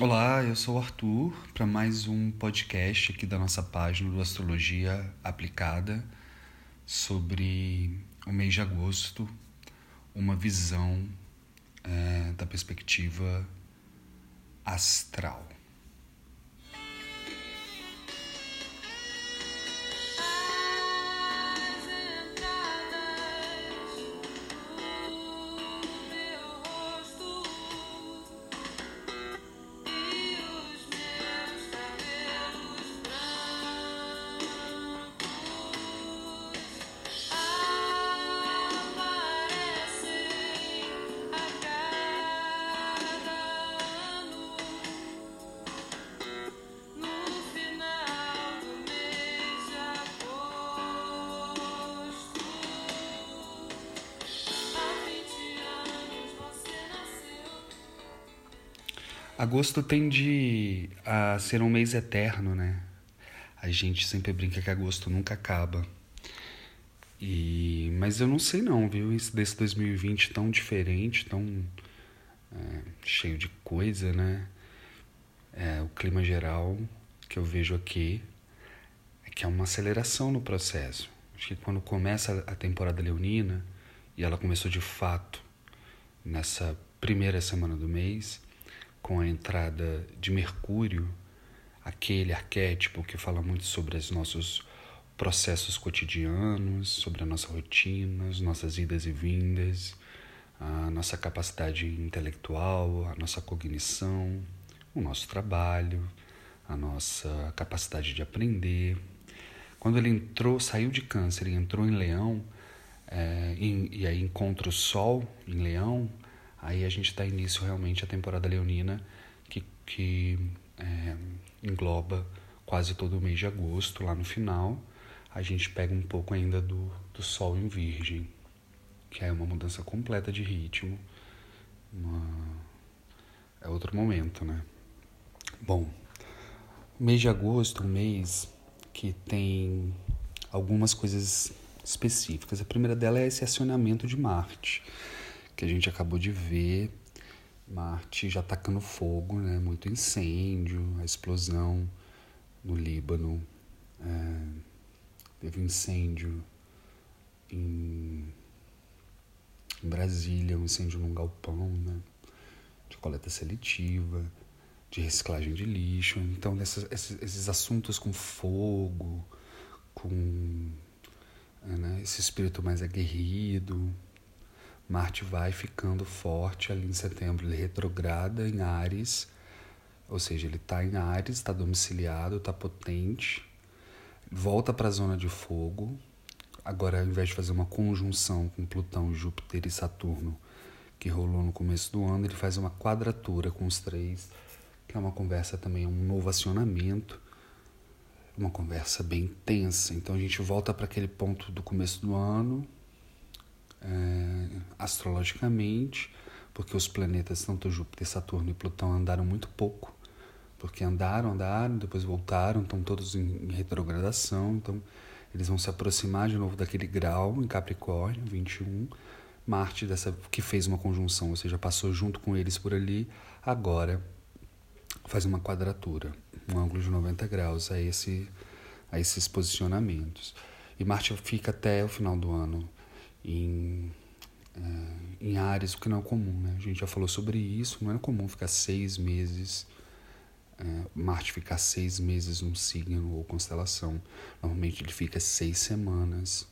Olá, eu sou o Arthur para mais um podcast aqui da nossa página do Astrologia Aplicada sobre o mês de agosto, uma visão é, da perspectiva astral. Agosto tende a ser um mês eterno, né? A gente sempre brinca que agosto nunca acaba. E mas eu não sei não, viu? Esse desse 2020 tão diferente, tão é, cheio de coisa, né? É, o clima geral que eu vejo aqui é que é uma aceleração no processo. Acho que quando começa a temporada leonina e ela começou de fato nessa primeira semana do mês com a entrada de Mercúrio, aquele arquétipo que fala muito sobre os nossos processos cotidianos, sobre a nossa rotina, as nossas idas e vindas, a nossa capacidade intelectual, a nossa cognição, o nosso trabalho, a nossa capacidade de aprender. Quando ele entrou, saiu de Câncer e entrou em Leão, é, e, e aí encontra o Sol em Leão, Aí a gente dá início realmente à temporada leonina, que, que é, engloba quase todo o mês de agosto, lá no final. A gente pega um pouco ainda do, do Sol em Virgem, que é uma mudança completa de ritmo. Uma... É outro momento, né? Bom, o mês de agosto é um mês que tem algumas coisas específicas. A primeira dela é esse acionamento de Marte que a gente acabou de ver. Marte já atacando fogo, né? muito incêndio, a explosão no Líbano. É, teve um incêndio em, em, Brasília, um incêndio num galpão né? de coleta seletiva, de reciclagem de lixo. Então, esses, esses assuntos com fogo, com né? esse espírito mais aguerrido, Marte vai ficando forte ali em setembro, ele retrograda em Ares, ou seja, ele está em Ares, está domiciliado, está potente, volta para a zona de fogo. Agora, ao invés de fazer uma conjunção com Plutão, Júpiter e Saturno, que rolou no começo do ano, ele faz uma quadratura com os três, que é uma conversa também, um novo acionamento, uma conversa bem tensa. Então a gente volta para aquele ponto do começo do ano, é, astrologicamente, porque os planetas, tanto Júpiter, Saturno e Plutão, andaram muito pouco, porque andaram, andaram, depois voltaram, estão todos em, retrogradação, então eles vão se aproximar de novo daquele grau em Capricórnio, 21. Marte, dessa, que fez uma conjunção, ou seja, passou junto com eles por ali, agora faz uma quadratura, um ângulo de 90 graus a, esse, a esses posicionamentos. E Marte fica até o final do ano em, é, em áreas, o que não é comum. Né? A gente já falou sobre isso, não é comum ficar seis meses, é, Marte ficar seis meses num signo ou constelação. Normalmente ele fica seis semanas,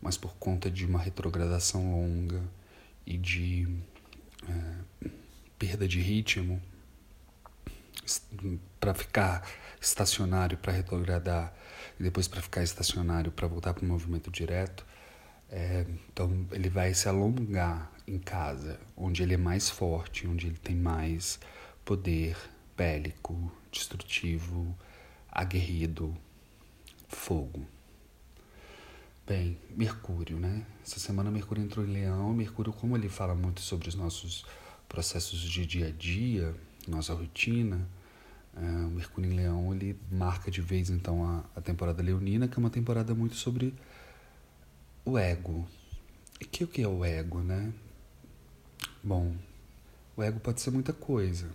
mas por conta de uma retrogradação longa e de é, perda de ritmo, para ficar estacionário para retrogradar e depois para ficar estacionário para voltar para o movimento direto, é, então ele vai se alongar em casa, onde ele é mais forte, onde ele tem mais poder bélico, destrutivo, aguerrido, fogo. Bem, Mercúrio, né? Essa semana Mercúrio entrou em Leão. Mercúrio, como ele fala muito sobre os nossos processos de dia a dia, nossa rotina, é, o Mercúrio em Leão ele marca de vez então a, a temporada leonina, que é uma temporada muito sobre o ego. E que o que é o ego, né? Bom, o ego pode ser muita coisa.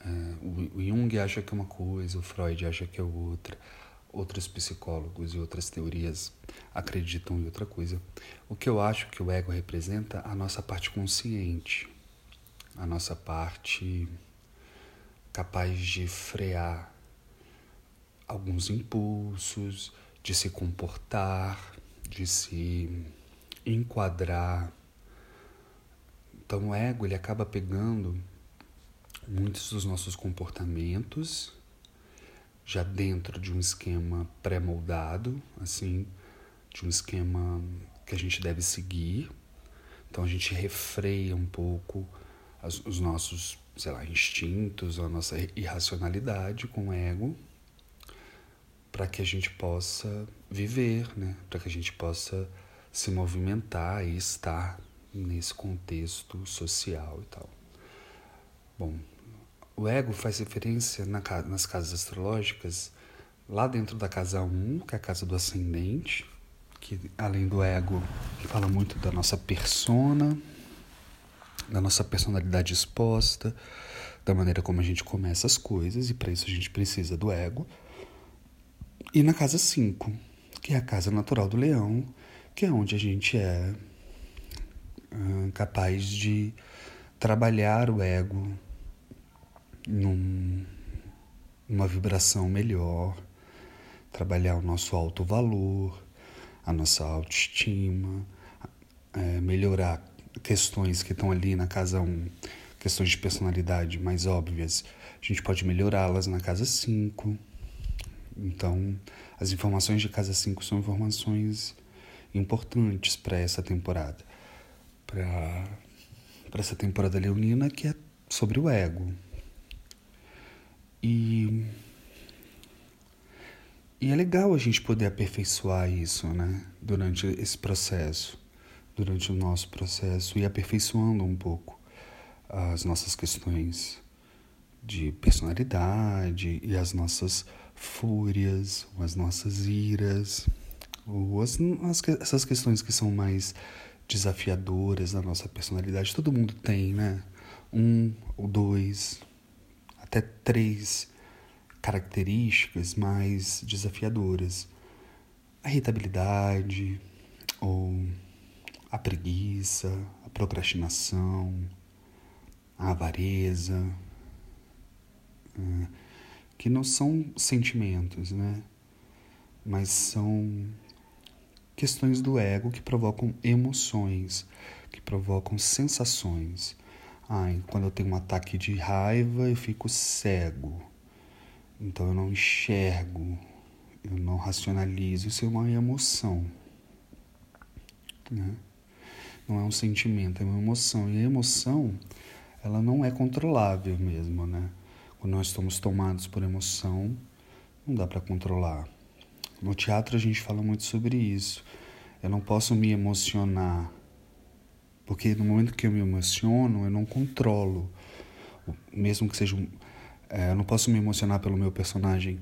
É, o, Jung acha que é uma coisa, o Freud acha que é outra, outros psicólogos e outras teorias acreditam em outra coisa. O que eu acho que o ego representa a nossa parte consciente, a nossa parte capaz de frear alguns impulsos, de se comportar, de se enquadrar. Então o ego ele acaba pegando muitos dos nossos comportamentos já dentro de um esquema pré-moldado, assim, de um esquema que a gente deve seguir. Então a gente refreia um pouco as, os nossos, sei lá, instintos, a nossa irracionalidade com o ego, para que a gente possa viver, né? Para que a gente possa se movimentar e estar nesse contexto social e tal. Bom, o ego faz referência na, nas casas astrológicas, lá dentro da casa 1, que é a casa do ascendente, que além do ego, fala muito da nossa persona, da nossa personalidade exposta, da maneira como a gente começa as coisas, e para isso a gente precisa do ego. E na casa 5, que é a casa natural do leão, que é onde a gente é uh, capaz de trabalhar o ego num, numa vibração melhor, trabalhar o nosso alto valor, a nossa autoestima, é, melhorar questões que estão ali na casa 1, questões de personalidade mais óbvias, a gente pode melhorá-las na casa 5. Então, as informações de casa 5 são informações importantes para essa temporada. Para essa temporada leonina que é sobre o ego. E, e é legal a gente poder aperfeiçoar isso, né? Durante esse processo, durante o nosso processo, e aperfeiçoando um pouco as nossas questões de personalidade e as nossas fúrias, ou as nossas iras, ou as, as, essas questões que são mais desafiadoras da nossa personalidade. Todo mundo tem, né? Um ou dois, até três características mais desafiadoras: a irritabilidade, ou a preguiça, a procrastinação, a avareza, eh, que não são sentimentos, né? Mas são questões do ego que provocam emoções, que provocam sensações. Ai, quando eu tenho um ataque de raiva, eu fico cego. Então eu não enxergo, eu não racionalizo. Isso é uma emoção. Né? Não é um sentimento, é uma emoção. E a emoção, ela não é controlável mesmo, né? Quando nós estamos tomados por emoção, não dá para controlar. No teatro a gente fala muito sobre isso. Eu não posso me emocionar porque no momento que eu me emociono, eu não controlo. Mesmo que seja. É, eu não posso me emocionar pelo meu personagem,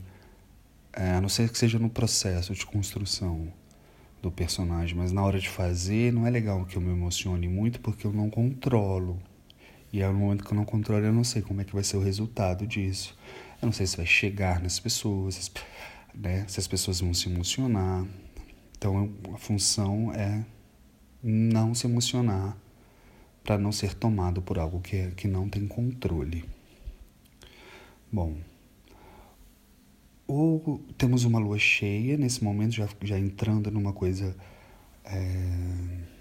é, a não ser que seja no processo de construção do personagem. Mas na hora de fazer, não é legal que eu me emocione muito porque eu não controlo. E é no momento que eu não controlo, eu não sei como é que vai ser o resultado disso. Eu não sei se vai chegar nas pessoas, né? se as pessoas vão se emocionar. Então a função é não se emocionar para não ser tomado por algo que, que não tem controle. Bom, ou temos uma lua cheia, nesse momento já, já entrando numa coisa é,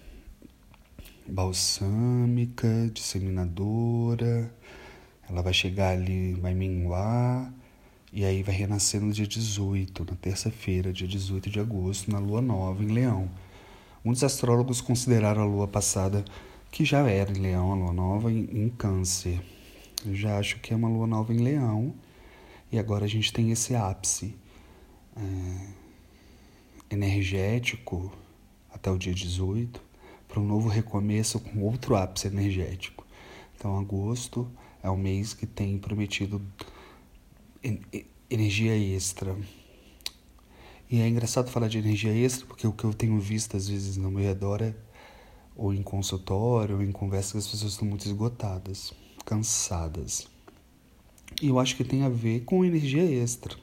balsâmica, disseminadora, ela vai chegar ali, vai minguar, e aí vai renascer no dia 18, na terça-feira, dia 18 de agosto, na lua nova em Leão. Muitos astrólogos consideraram a lua passada, que já era em Leão, a lua nova, em, em Câncer. Eu já acho que é uma lua nova em Leão. E agora a gente tem esse ápice é, energético até o dia 18 para um novo recomeço com outro ápice energético. Então, agosto é o mês que tem prometido energia extra e é engraçado falar de energia extra, porque o que eu tenho visto às vezes no meu redor é, ou em consultório, ou em conversa, que as pessoas estão muito esgotadas, cansadas. E eu acho que tem a ver com energia extra.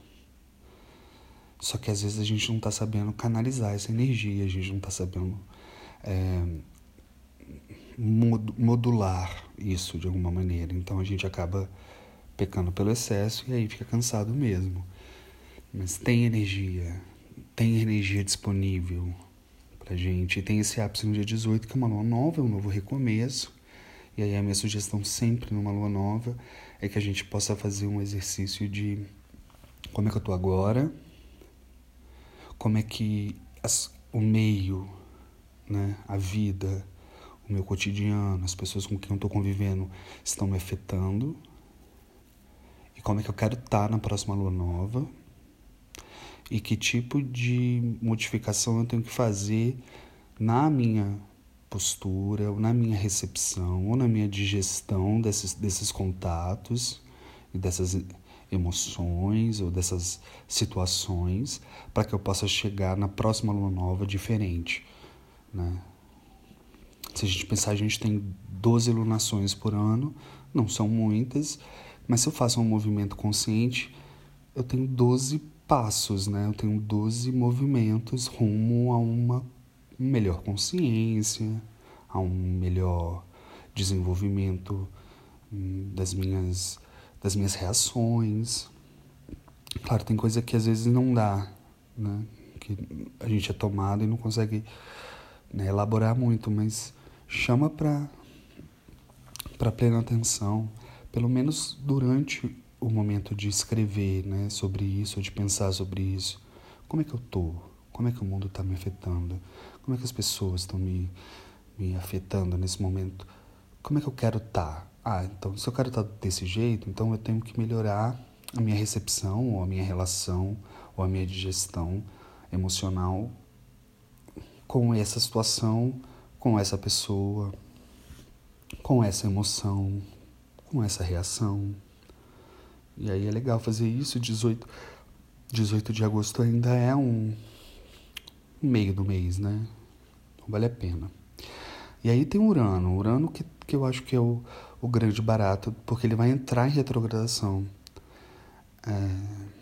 Só que às vezes a gente não está sabendo canalizar essa energia, a gente não está sabendo é, modular isso de alguma maneira. Então a gente acaba pecando pelo excesso e aí fica cansado mesmo. Mas tem energia, tem energia disponível pra gente. E tem esse ápice no dia 18, que é uma lua nova, é um novo recomeço. E aí a minha sugestão sempre numa lua nova é que a gente possa fazer um exercício de como é que eu tô agora, como é que as, o meio, né, a vida, o meu cotidiano, as pessoas com quem eu estou convivendo estão me afetando. E como é que eu quero estar tá na próxima lua nova? E que tipo de modificação eu tenho que fazer na minha postura, ou na minha recepção, ou na minha digestão desses, desses contatos e dessas emoções ou dessas situações para que eu possa chegar na próxima lua nova diferente, né? Se a gente pensar, a gente tem 12 lunações por ano, não são muitas, mas se eu faço um movimento consciente, eu tenho 12 passos, né? Eu tenho 12 movimentos rumo a uma melhor consciência, a um melhor desenvolvimento hum, das minhas das minhas reações. Claro, tem coisa que às vezes não dá, né? Que a gente é tomado e não consegue né, elaborar muito, mas chama para para plena atenção, pelo menos durante o momento de escrever, né, sobre isso, de pensar sobre isso. Como é que eu tô? Como é que o mundo está me afetando? Como é que as pessoas estão me, me afetando nesse momento? Como é que eu quero estar? Tá? Ah, então se eu quero estar desse jeito, então eu tenho que melhorar a minha recepção, ou a minha relação, ou a minha digestão emocional com essa situação, com essa pessoa, com essa emoção, com essa reação. E aí é legal fazer isso. 18, 18 de agosto ainda é um meio do mês, né? Então vale a pena. E aí tem Urano. Urano que, que eu acho que é o, o grande barato, porque ele vai entrar em retrogradação. É...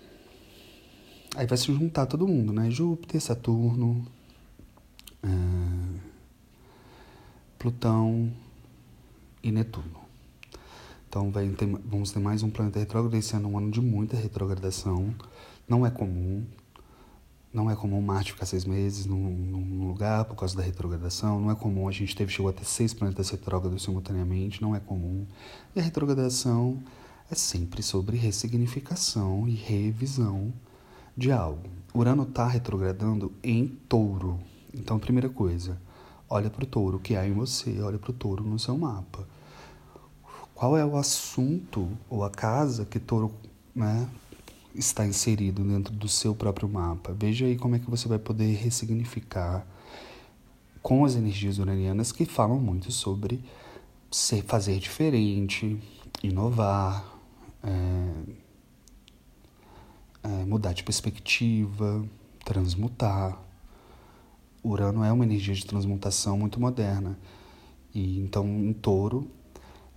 Aí vai se juntar todo mundo, né? Júpiter, Saturno, é... Plutão e Netuno. Então ter, vamos ter mais um planeta retrógrado. Esse ano é um ano de muita retrogradação. Não é comum, não é comum Marte ficar seis meses num, num, lugar por causa da retrogradação. Não é comum. A gente teve chegou até seis planetas retrógrados simultaneamente. Não é comum. E a retrogradação é sempre sobre ressignificação e revisão de algo. Urano está retrogradando em Touro. Então, primeira coisa, olha para o Touro que há em você. Olha para o Touro no seu mapa. Qual é o assunto ou a casa que Touro, né, está inserido dentro do seu próprio mapa. Veja aí como é que você vai poder ressignificar com as energias uranianas que falam muito sobre ser, fazer diferente, inovar, é, é, mudar de perspectiva, transmutar. Urano é uma energia de transmutação muito moderna. E então, em touro,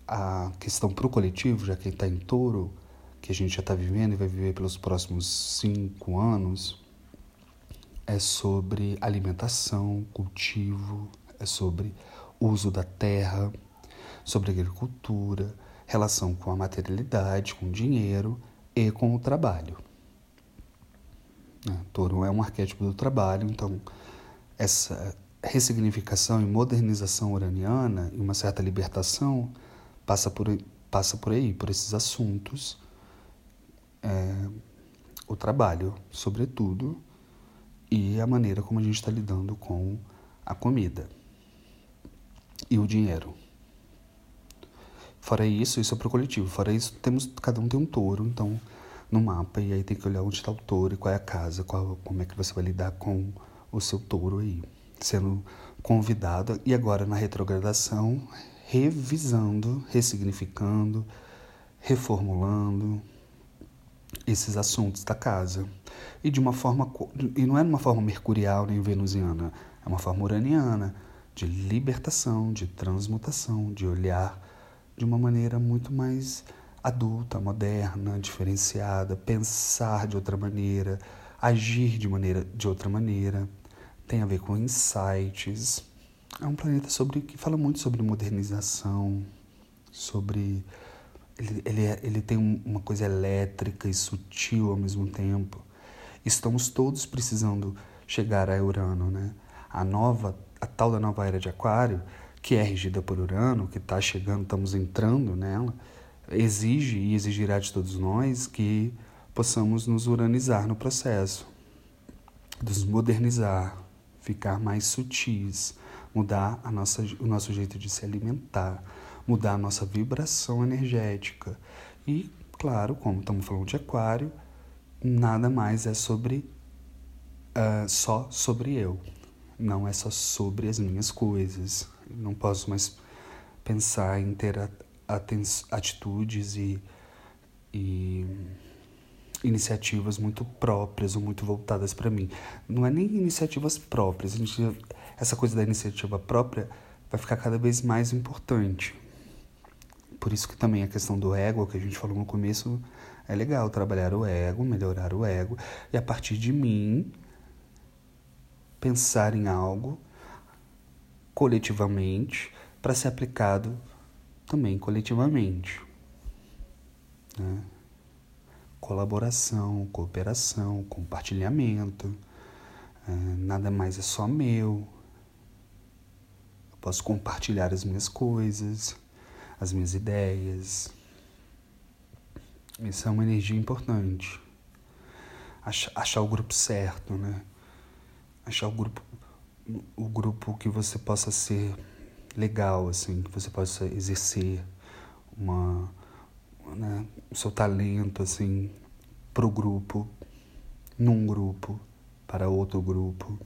a questão para o coletivo, já que está em touro, que a gente já está vivendo e vai viver pelos próximos cinco anos é sobre alimentação, cultivo, é sobre uso da terra, sobre agricultura, relação com a materialidade, com o dinheiro e com o trabalho. É, touro é um arquétipo do trabalho, então essa ressignificação e modernização uraniana e uma certa libertação passa por, passa por aí, por esses assuntos é, o trabalho, sobretudo, e a maneira como a gente está lidando com a comida e o dinheiro. Fora isso, isso é para o coletivo. Fora isso, temos, cada um tem um touro, então, no mapa, e aí tem que olhar onde está o touro e qual é a casa, qual, como é que você vai lidar com o seu touro aí. Sendo convidado, e agora na retrogradação, revisando, ressignificando, reformulando, esses assuntos da casa. E de uma forma e não é uma forma mercurial nem venusiana, é uma forma uraniana de libertação, de transmutação, de olhar de uma maneira muito mais adulta, moderna, diferenciada, pensar de outra maneira, agir de maneira de outra maneira. Tem a ver com insights. É um planeta sobre que fala muito sobre modernização, sobre ele, ele, é, ele tem uma coisa elétrica e sutil ao mesmo tempo. Estamos todos precisando chegar a Urano, né? A nova, a tal da nova era de Aquário, que é regida por Urano, que está chegando, estamos entrando nela, exige e exigirá de todos nós que possamos nos uranizar no processo, nos modernizar, ficar mais sutis, mudar a nossa, o nosso jeito de se alimentar, mudar a nossa vibração energética. E, claro, como estamos falando de aquário, nada mais é sobre uh, só sobre eu. Não é só sobre as minhas coisas. Não posso mais pensar em ter atitudes e, e iniciativas muito próprias ou muito voltadas para mim. Não é nem iniciativas próprias. Gente, essa coisa da iniciativa própria vai ficar cada vez mais importante. Por isso que também a questão do ego, que a gente falou no começo, é legal trabalhar o ego, melhorar o ego, e a partir de mim pensar em algo coletivamente para ser aplicado também coletivamente. Né? Colaboração, cooperação, compartilhamento. É, nada mais é só meu. Eu posso compartilhar as minhas coisas as minhas ideias. Isso é uma energia importante. Achar, achar o grupo certo, né? Achar o grupo, o grupo que você possa ser legal, assim, que você possa exercer uma, né, o seu talento, assim, pro grupo, num grupo, para outro grupo.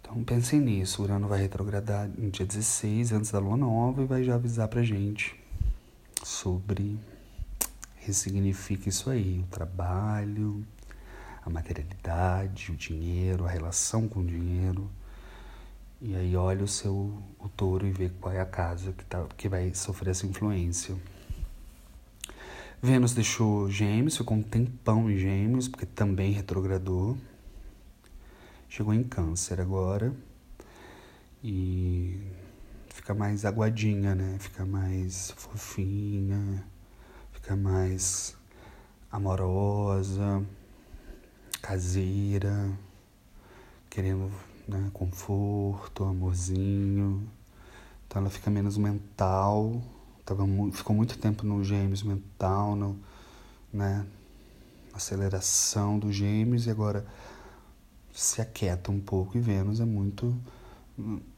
Então pensem nisso, o Urano vai retrogradar no dia 16, antes da lua nova, e vai já avisar pra gente sobre ressignifica isso aí, o trabalho, a materialidade, o dinheiro, a relação com o dinheiro. E aí olha o seu o touro e vê qual é a casa que, tá, que vai sofrer essa influência. Vênus deixou gêmeos, ficou um tempão em gêmeos, porque também retrogradou. Chegou em câncer agora e fica mais aguadinha, né? Fica mais fofinha, fica mais amorosa, caseira, querendo né, conforto, amorzinho. Então ela fica menos mental. Tava ficou muito tempo no gêmeos mental, no, né? Aceleração dos gêmeos e agora se aquieta um pouco e Vênus é muito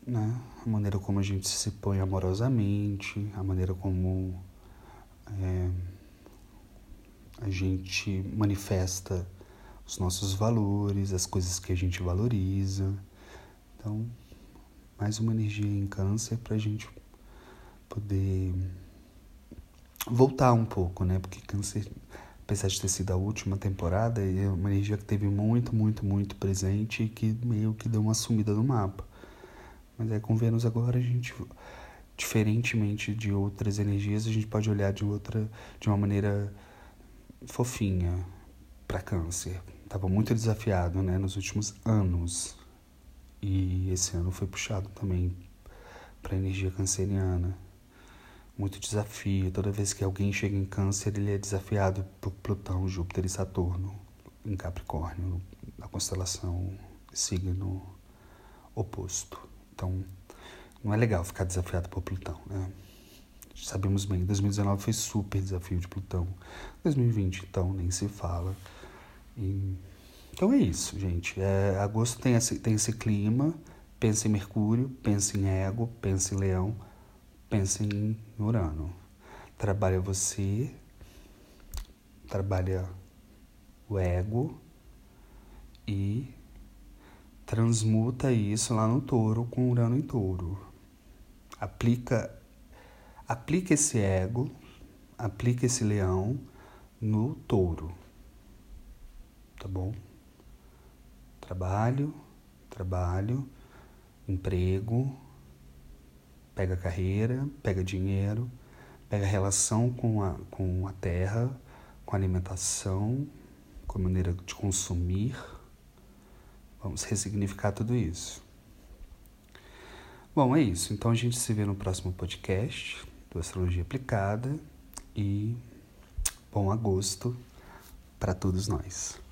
né, a maneira como a gente se põe amorosamente, a maneira como é, a gente manifesta os nossos valores, as coisas que a gente valoriza. Então, mais uma energia em câncer para a gente poder voltar um pouco, né? Porque câncer apesar de ter sido a última temporada, é uma energia que teve muito, muito, muito presente e que meio que deu uma sumida no mapa. Mas é com Vênus agora a gente, diferentemente de outras energias, a gente pode olhar de outra, de uma maneira fofinha para Câncer. Tava muito desafiado, né, nos últimos anos. E esse ano foi puxado também para energia canceriana muito desafio. Toda vez que alguém chega em Câncer, ele é desafiado por Plutão, Júpiter e Saturno em Capricórnio, na constelação signo oposto. Então, não é legal ficar desafiado por Plutão, né? Sabemos bem, 2019 foi super desafio de Plutão. 2020, então, nem se fala. E... Então é isso, gente. É, agosto tem esse, tem esse clima. Pensa em Mercúrio, pensa em Ego, pensa em Leão pensa em Urano. Trabalha você, trabalha o ego e transmuta isso lá no touro com Urano em touro. Aplica, aplica esse ego, aplica esse leão no touro. Tá bom? Trabalho, trabalho, emprego, pega carreira, pega dinheiro, pega relação com a, com a terra, com a alimentação, com a maneira de consumir. Vamos ressignificar tudo isso. Bom, é isso. Então a gente se vê no próximo podcast do Astrologia Aplicada e bom agosto para todos nós.